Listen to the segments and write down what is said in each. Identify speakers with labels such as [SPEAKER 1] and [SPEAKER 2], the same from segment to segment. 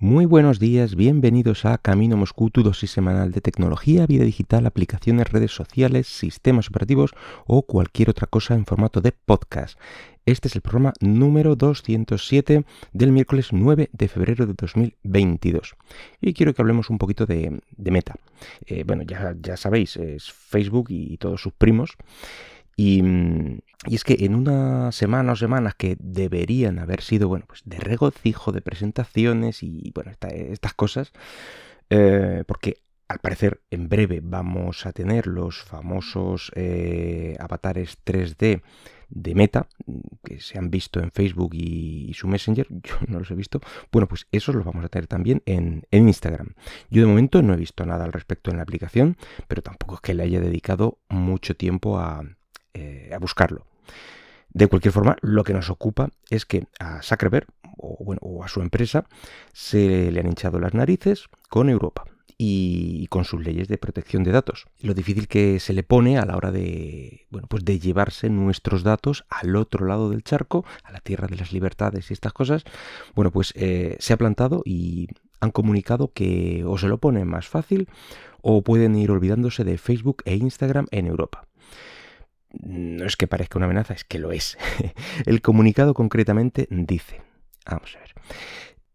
[SPEAKER 1] Muy buenos días, bienvenidos a Camino Moscú, tu dosis semanal de tecnología, vida digital, aplicaciones, redes sociales, sistemas operativos o cualquier otra cosa en formato de podcast. Este es el programa número 207 del miércoles 9 de febrero de 2022. Y quiero que hablemos un poquito de, Meta. Eh, bueno, ya, ya sabéis, es Facebook y todos sus primos. Y, es que en una semana o semanas que deberían haber sido, bueno, pues de regocijo, de presentaciones y, bueno, estas cosas, eh, porque al parecer en breve vamos a tener los famosos eh, avatares 3D de Meta, que se han visto en Facebook y, su Messenger, yo no los he visto, bueno, pues esos los vamos a tener también en, Instagram. Yo de momento no he visto nada al respecto en la aplicación, pero tampoco es que le haya dedicado mucho tiempo a, eh, a buscarlo. De cualquier forma, lo que nos ocupa es que a Zuckerberg o, o a su empresa se le han hinchado las narices con Europa y con sus leyes de protección de datos. Lo difícil que se le pone a la hora de, bueno, pues de llevarse nuestros datos al otro lado del charco, a la tierra de las libertades y estas cosas, bueno, pues eh, se ha plantado y han comunicado que o se lo pone más fácil o pueden ir olvidándose de Facebook e Instagram en Europa no es que parezca una amenaza, es que lo es. El comunicado concretamente dice, vamos a ver,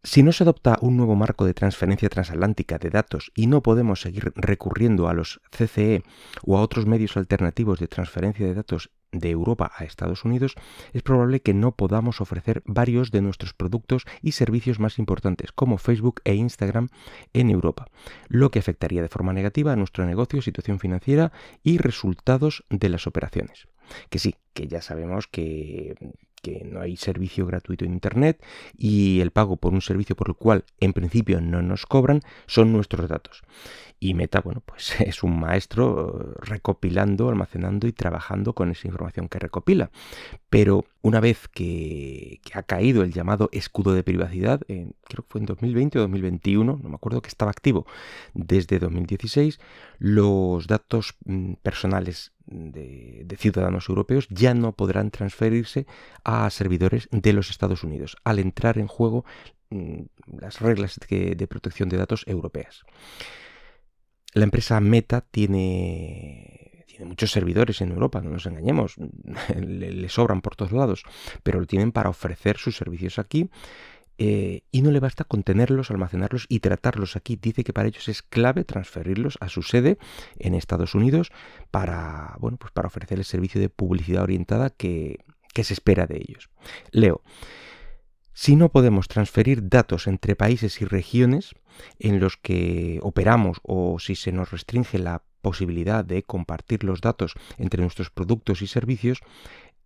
[SPEAKER 1] si no se adopta un nuevo marco de transferencia transatlántica de datos y no podemos seguir recurriendo a los CCE o a otros medios alternativos de transferencia de datos de Europa a Estados Unidos, es probable que no podamos ofrecer varios de nuestros productos y servicios más importantes, como Facebook e Instagram, en Europa, lo que afectaría de forma negativa a nuestro negocio, situación financiera y resultados de las operaciones. Que sí, que ya sabemos que que no hay servicio gratuito en Internet y el pago por un servicio por el cual en principio no nos cobran son nuestros datos. Y Meta, bueno, pues es un maestro eh, recopilando, almacenando y trabajando con esa información que recopila. Pero una vez que, ha caído el llamado escudo de privacidad, creo que fue en 2020 o 2021, no me acuerdo que estaba activo desde 2016, los datos mm, personales de, ciudadanos europeos ya no podrán transferirse a servidores de los Estados Unidos al entrar en juego mm, las reglas de protección de datos europeas. La empresa Meta tiene, tiene muchos servidores en Europa, no nos engañemos, le, sobran por todos lados, pero lo tienen para ofrecer sus servicios aquí eh, y no le basta contenerlos, almacenarlos y tratarlos aquí. Dice que para ellos es clave transferirlos a su sede en Estados Unidos para, bueno, pues para ofrecer el servicio de publicidad orientada que, que se espera de ellos. Leo. Si no podemos transferir datos entre países y regiones en los que operamos o si se nos restringe la posibilidad de compartir los datos entre nuestros productos y servicios,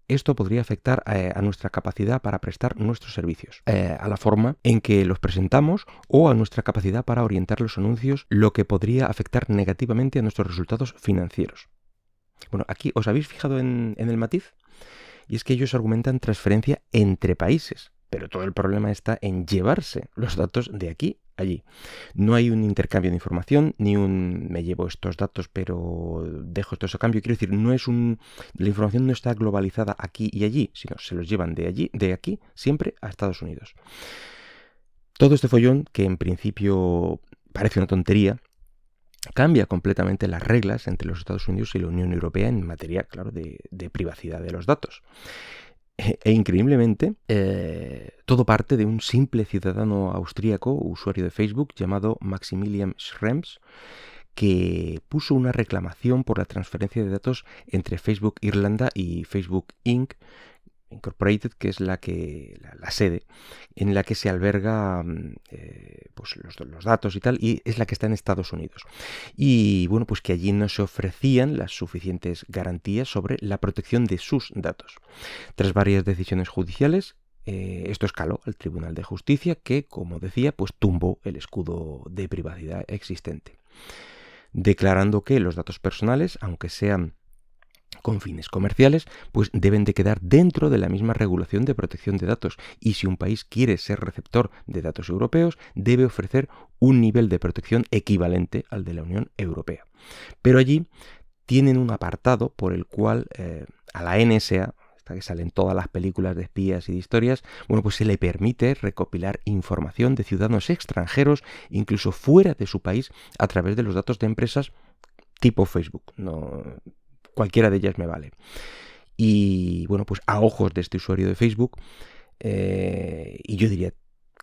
[SPEAKER 1] esto podría afectar eh, a, nuestra capacidad para prestar nuestros servicios, eh, a la forma en que los presentamos o a nuestra capacidad para orientar los anuncios, lo que podría afectar negativamente a nuestros resultados financieros. Bueno, aquí os habéis fijado en el matiz, y es que ellos argumentan transferencia entre países, pero todo el problema está en llevarse los datos de aquí allí. No hay un intercambio de información, ni un me llevo estos datos pero dejo estos a cambio. Quiero decir, no es un la información no está globalizada aquí y allí, sino se los llevan de allí, de aquí, siempre a Estados Unidos. Todo este follón, que en principio parece una tontería, cambia completamente las reglas entre los Estados Unidos y la Unión Europea en materia, claro, de privacidad de los datos. E, increíblemente, eh, todo parte de un simple ciudadano austríaco, usuario de Facebook, llamado Maximilian Schrems, que puso una reclamación por la transferencia de datos entre Facebook Irlanda y Facebook Inc., Incorporated, que es la que la, sede en la que se alberga mm, eh, pues los, datos y tal, y es la que está en Estados Unidos. Y bueno, pues que allí no se ofrecían las suficientes garantías sobre la protección de sus datos. Tras varias decisiones judiciales, eh, esto escaló al Tribunal de Justicia, que, como decía, pues tumbó el escudo de privacidad existente, declarando que los datos personales, aunque sean con fines comerciales, pues deben de quedar dentro de la misma regulación de protección de datos y si un país quiere ser receptor de datos europeos, debe ofrecer un nivel de protección equivalente al de la Unión Europea. Pero allí tienen un apartado por el cual eh, a la NSA, que salen todas las películas de espías y de historias, bueno, pues se le permite recopilar información de ciudadanos extranjeros, incluso fuera de su país, a través de los datos de empresas tipo Facebook. No, cualquiera de ellas me vale. Y bueno, pues a ojos de este usuario de Facebook, eh, y yo diría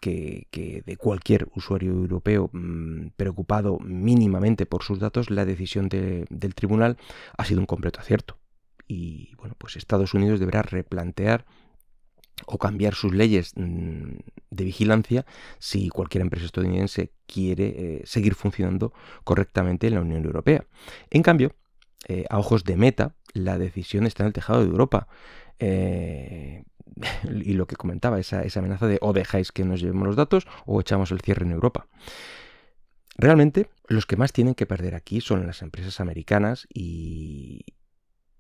[SPEAKER 1] que, de cualquier usuario europeo mm, preocupado mínimamente por sus datos, la decisión del tribunal ha sido un completo acierto. Y bueno, pues Estados Unidos deberá replantear o cambiar sus leyes mm, de vigilancia si cualquier empresa estadounidense quiere eh, seguir funcionando correctamente en la Unión Europea. En cambio, eh, a ojos de Meta, la decisión está en el tejado de Europa. Eh, y lo que comentaba, esa, esa amenaza de o dejáis que nos llevemos los datos o echamos el cierre en Europa. Realmente, los que más tienen que perder aquí son las empresas americanas y,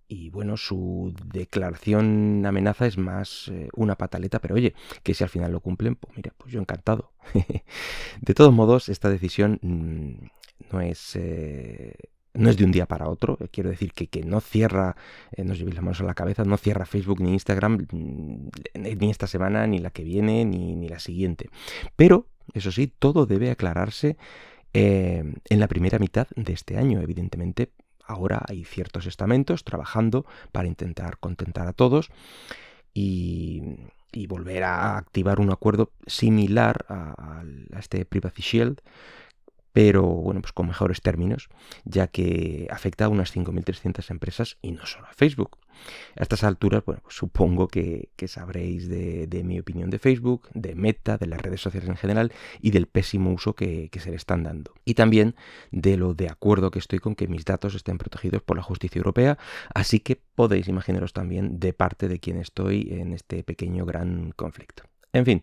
[SPEAKER 1] y bueno, su declaración amenaza es más eh, una pataleta, pero oye, que si al final lo cumplen, pues mira, pues yo encantado. de todos modos, esta decisión mm, no es... no es de un día para otro, eh, quiero decir que, que no cierra, no os llevéis las manos a la cabeza, no cierra Facebook ni Instagram mm, ni esta semana, ni la que viene, ni, ni la siguiente. Pero, eso sí, todo debe aclararse en la primera mitad de este año, evidentemente, ahora hay ciertos estamentos trabajando para intentar contentar a todos y, volver a activar un acuerdo similar a, a este Privacy Shield pero bueno, pues con mejores términos, ya que afecta a unas 5.300 empresas y no solo a Facebook. A estas alturas, bueno, pues supongo que, sabréis de, mi opinión de Facebook, de Meta, de las redes sociales en general y del pésimo uso que, que se le están dando. Y también de lo de acuerdo que estoy con que mis datos estén protegidos por la justicia europea, así que podéis imaginaros también de parte de quien estoy en este pequeño gran conflicto. En fin.